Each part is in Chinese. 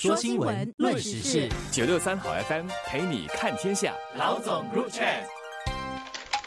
说新闻，论时事，九六三好 FM 陪你看天下。老总入场。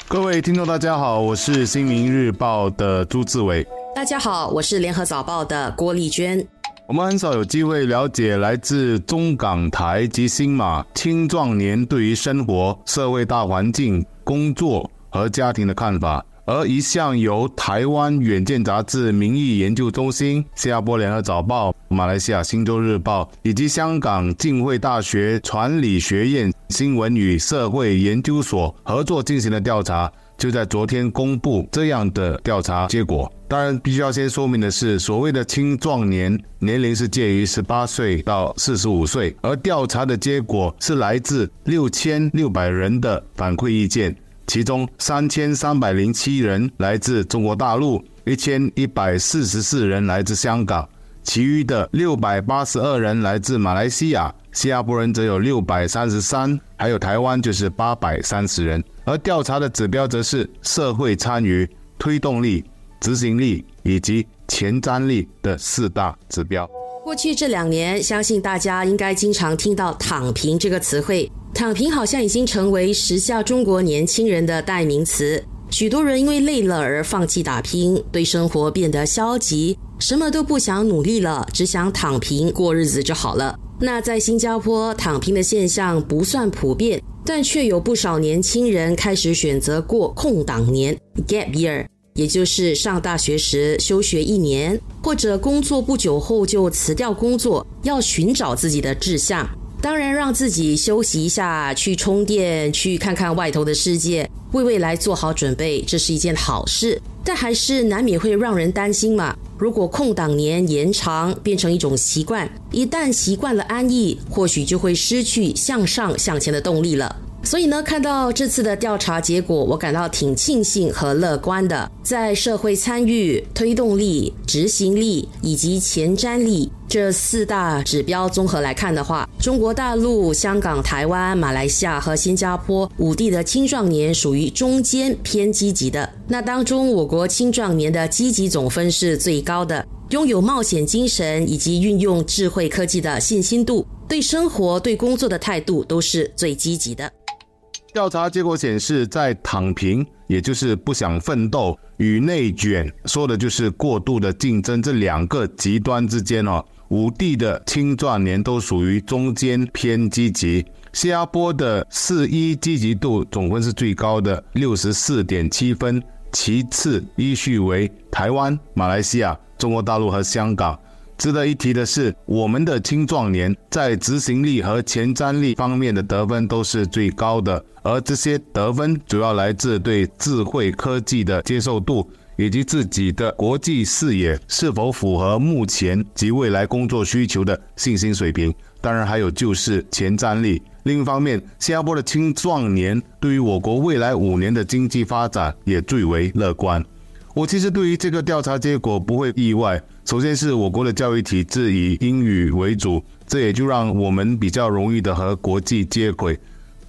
各位听众，大家好，我是新民日报的朱志伟。大家好，我是联合早报的郭丽娟。我们很少有机会了解来自中港台及新马青壮年对于生活、社会大环境、工作和家庭的看法。而一项由台湾远见杂志民意研究中心、新加坡联合早报、马来西亚星洲日报以及香港浸会大学传理学院新闻与社会研究所合作进行的调查，就在昨天公布这样的调查结果。当然，必须要先说明的是，所谓的青壮年年龄是介于十八岁到四十五岁，而调查的结果是来自六千六百人的反馈意见。其中三千三百零七人来自中国大陆，一千一百四十四人来自香港，其余的六百八十二人来自马来西亚，新加坡人则有六百三十三，还有台湾就是八百三十人。而调查的指标则是社会参与、推动力、执行力以及前瞻力的四大指标。过去这两年，相信大家应该经常听到“躺平”这个词汇。躺平好像已经成为时下中国年轻人的代名词。许多人因为累了而放弃打拼，对生活变得消极，什么都不想努力了，只想躺平过日子就好了。那在新加坡，躺平的现象不算普遍，但却有不少年轻人开始选择过空档年 （gap year），也就是上大学时休学一年，或者工作不久后就辞掉工作，要寻找自己的志向。当然，让自己休息一下，去充电，去看看外头的世界，为未来做好准备，这是一件好事。但还是难免会让人担心嘛。如果空档年延长，变成一种习惯，一旦习惯了安逸，或许就会失去向上向前的动力了。所以呢，看到这次的调查结果，我感到挺庆幸和乐观的。在社会参与、推动力、执行力以及前瞻力这四大指标综合来看的话，中国大陆、香港、台湾、马来西亚和新加坡五地的青壮年属于中间偏积极的。那当中，我国青壮年的积极总分是最高的，拥有冒险精神以及运用智慧科技的信心度，对生活、对工作的态度都是最积极的。调查结果显示，在躺平，也就是不想奋斗，与内卷，说的就是过度的竞争这两个极端之间哦，五地的青壮年都属于中间偏积极。新加坡的四一积极度总分是最高的，六十四点七分，其次依序为台湾、马来西亚、中国大陆和香港。值得一提的是，我们的青壮年在执行力和前瞻力方面的得分都是最高的，而这些得分主要来自对智慧科技的接受度，以及自己的国际视野是否符合目前及未来工作需求的信心水平。当然，还有就是前瞻力。另一方面，新加坡的青壮年对于我国未来五年的经济发展也最为乐观。我其实对于这个调查结果不会意外。首先是我国的教育体制以英语为主，这也就让我们比较容易的和国际接轨。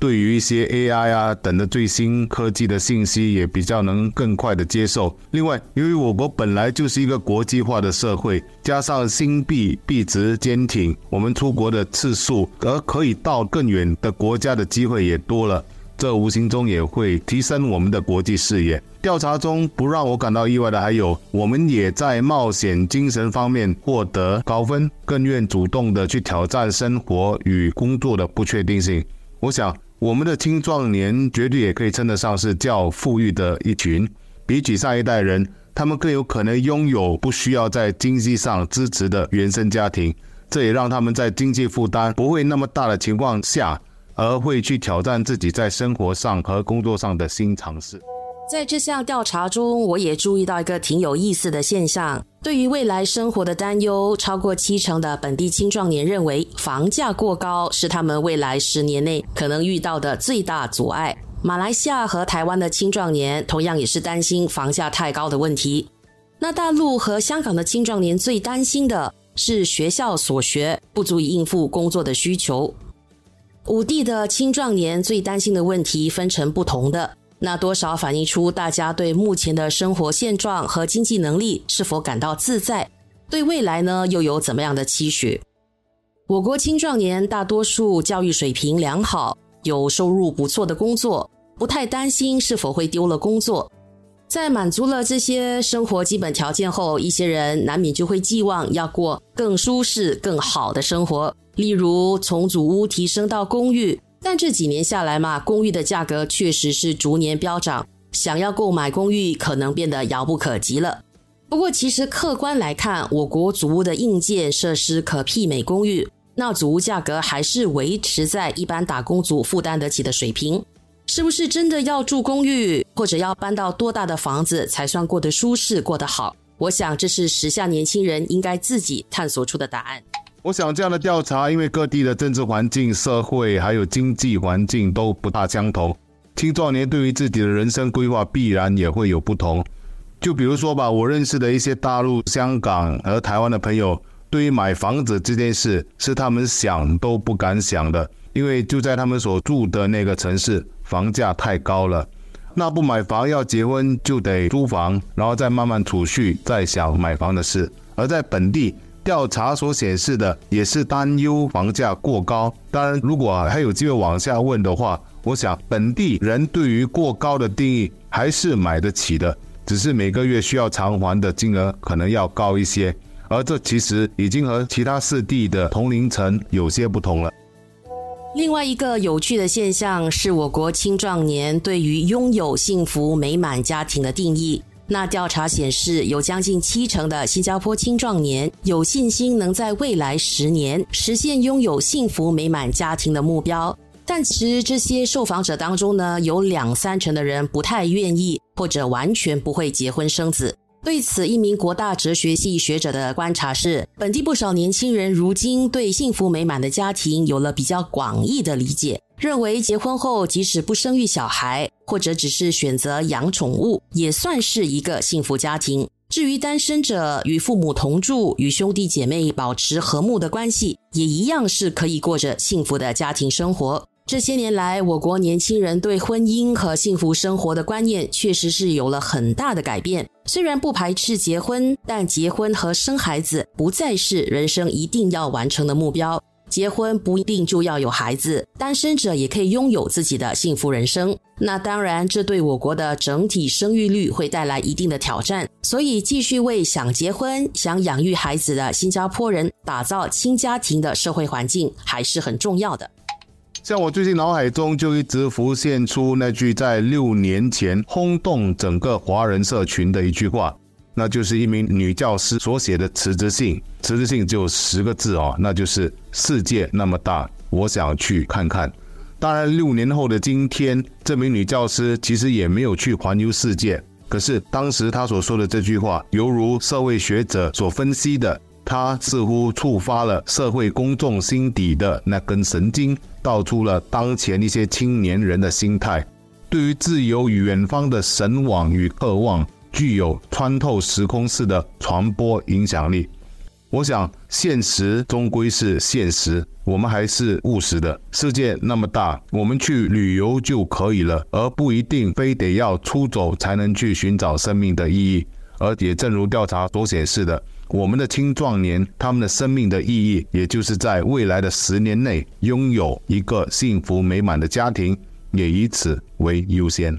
对于一些 AI 啊等的最新科技的信息，也比较能更快的接受。另外，由于我国本来就是一个国际化的社会，加上新币币值坚挺，我们出国的次数而可以到更远的国家的机会也多了。这无形中也会提升我们的国际视野。调查中不让我感到意外的还有，我们也在冒险精神方面获得高分，更愿主动的去挑战生活与工作的不确定性。我想，我们的青壮年绝对也可以称得上是较富裕的一群，比起上一代人，他们更有可能拥有不需要在经济上支持的原生家庭，这也让他们在经济负担不会那么大的情况下。而会去挑战自己在生活上和工作上的新尝试。在这项调查中，我也注意到一个挺有意思的现象：对于未来生活的担忧，超过七成的本地青壮年认为房价过高是他们未来十年内可能遇到的最大阻碍。马来西亚和台湾的青壮年同样也是担心房价太高的问题。那大陆和香港的青壮年最担心的是学校所学不足以应付工作的需求。五地的青壮年最担心的问题分成不同的，那多少反映出大家对目前的生活现状和经济能力是否感到自在，对未来呢又有怎么样的期许？我国青壮年大多数教育水平良好，有收入不错的工作，不太担心是否会丢了工作。在满足了这些生活基本条件后，一些人难免就会寄望要过更舒适、更好的生活，例如从祖屋提升到公寓。但这几年下来嘛，公寓的价格确实是逐年飙涨，想要购买公寓可能变得遥不可及了。不过，其实客观来看，我国祖屋的硬件设施可媲美公寓，那祖屋价格还是维持在一般打工族负担得起的水平。是不是真的要住公寓，或者要搬到多大的房子才算过得舒适、过得好？我想这是时下年轻人应该自己探索出的答案。我想这样的调查，因为各地的政治环境、社会还有经济环境都不大相同，青壮年对于自己的人生规划必然也会有不同。就比如说吧，我认识的一些大陆、香港和台湾的朋友，对于买房子这件事，是他们想都不敢想的，因为就在他们所住的那个城市。房价太高了，那不买房要结婚就得租房，然后再慢慢储蓄，再想买房的事。而在本地调查所显示的也是担忧房价过高。当然，如果还有机会往下问的话，我想本地人对于过高的定义还是买得起的，只是每个月需要偿还的金额可能要高一些。而这其实已经和其他四地的同龄层有些不同了。另外一个有趣的现象是我国青壮年对于拥有幸福美满家庭的定义。那调查显示，有将近七成的新加坡青壮年有信心能在未来十年实现拥有幸福美满家庭的目标。但其实这些受访者当中呢，有两三成的人不太愿意或者完全不会结婚生子。对此，一名国大哲学系学者的观察是，本地不少年轻人如今对幸福美满的家庭有了比较广义的理解，认为结婚后即使不生育小孩，或者只是选择养宠物，也算是一个幸福家庭。至于单身者与父母同住，与兄弟姐妹保持和睦的关系，也一样是可以过着幸福的家庭生活。这些年来，我国年轻人对婚姻和幸福生活的观念确实是有了很大的改变。虽然不排斥结婚，但结婚和生孩子不再是人生一定要完成的目标。结婚不一定就要有孩子，单身者也可以拥有自己的幸福人生。那当然，这对我国的整体生育率会带来一定的挑战。所以，继续为想结婚、想养育孩子的新加坡人打造亲家庭的社会环境，还是很重要的。像我最近脑海中就一直浮现出那句在六年前轰动整个华人社群的一句话，那就是一名女教师所写的辞职信。辞职信只有十个字哦，那就是“世界那么大，我想去看看”。当然，六年后的今天，这名女教师其实也没有去环游世界。可是当时她所说的这句话，犹如社会学者所分析的。她似乎触发了社会公众心底的那根神经，道出了当前一些青年人的心态，对于自由与远方的神往与渴望，具有穿透时空式的传播影响力。我想，现实终归是现实，我们还是务实的。世界那么大，我们去旅游就可以了，而不一定非得要出走才能去寻找生命的意义。而也正如调查所显示的。我们的青壮年，他们的生命的意义，也就是在未来的十年内拥有一个幸福美满的家庭，也以此为优先。